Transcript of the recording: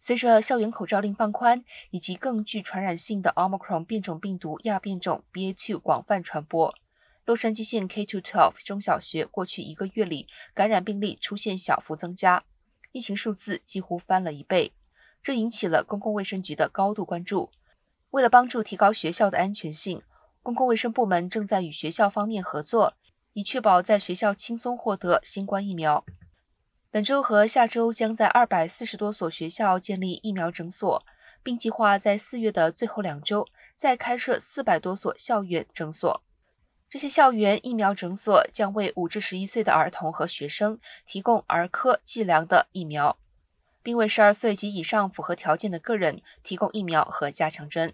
随着校园口罩令放宽，以及更具传染性的 Omicron 变种病毒亚变种 BA.2 广泛传播，洛杉矶县 K-12 中小学过去一个月里感染病例出现小幅增加，疫情数字几乎翻了一倍，这引起了公共卫生局的高度关注。为了帮助提高学校的安全性，公共卫生部门正在与学校方面合作，以确保在学校轻松获得新冠疫苗。本周和下周将在二百四十多所学校建立疫苗诊所，并计划在四月的最后两周再开设四百多所校园诊所。这些校园疫苗诊所将为五至十一岁的儿童和学生提供儿科计量的疫苗，并为十二岁及以上符合条件的个人提供疫苗和加强针。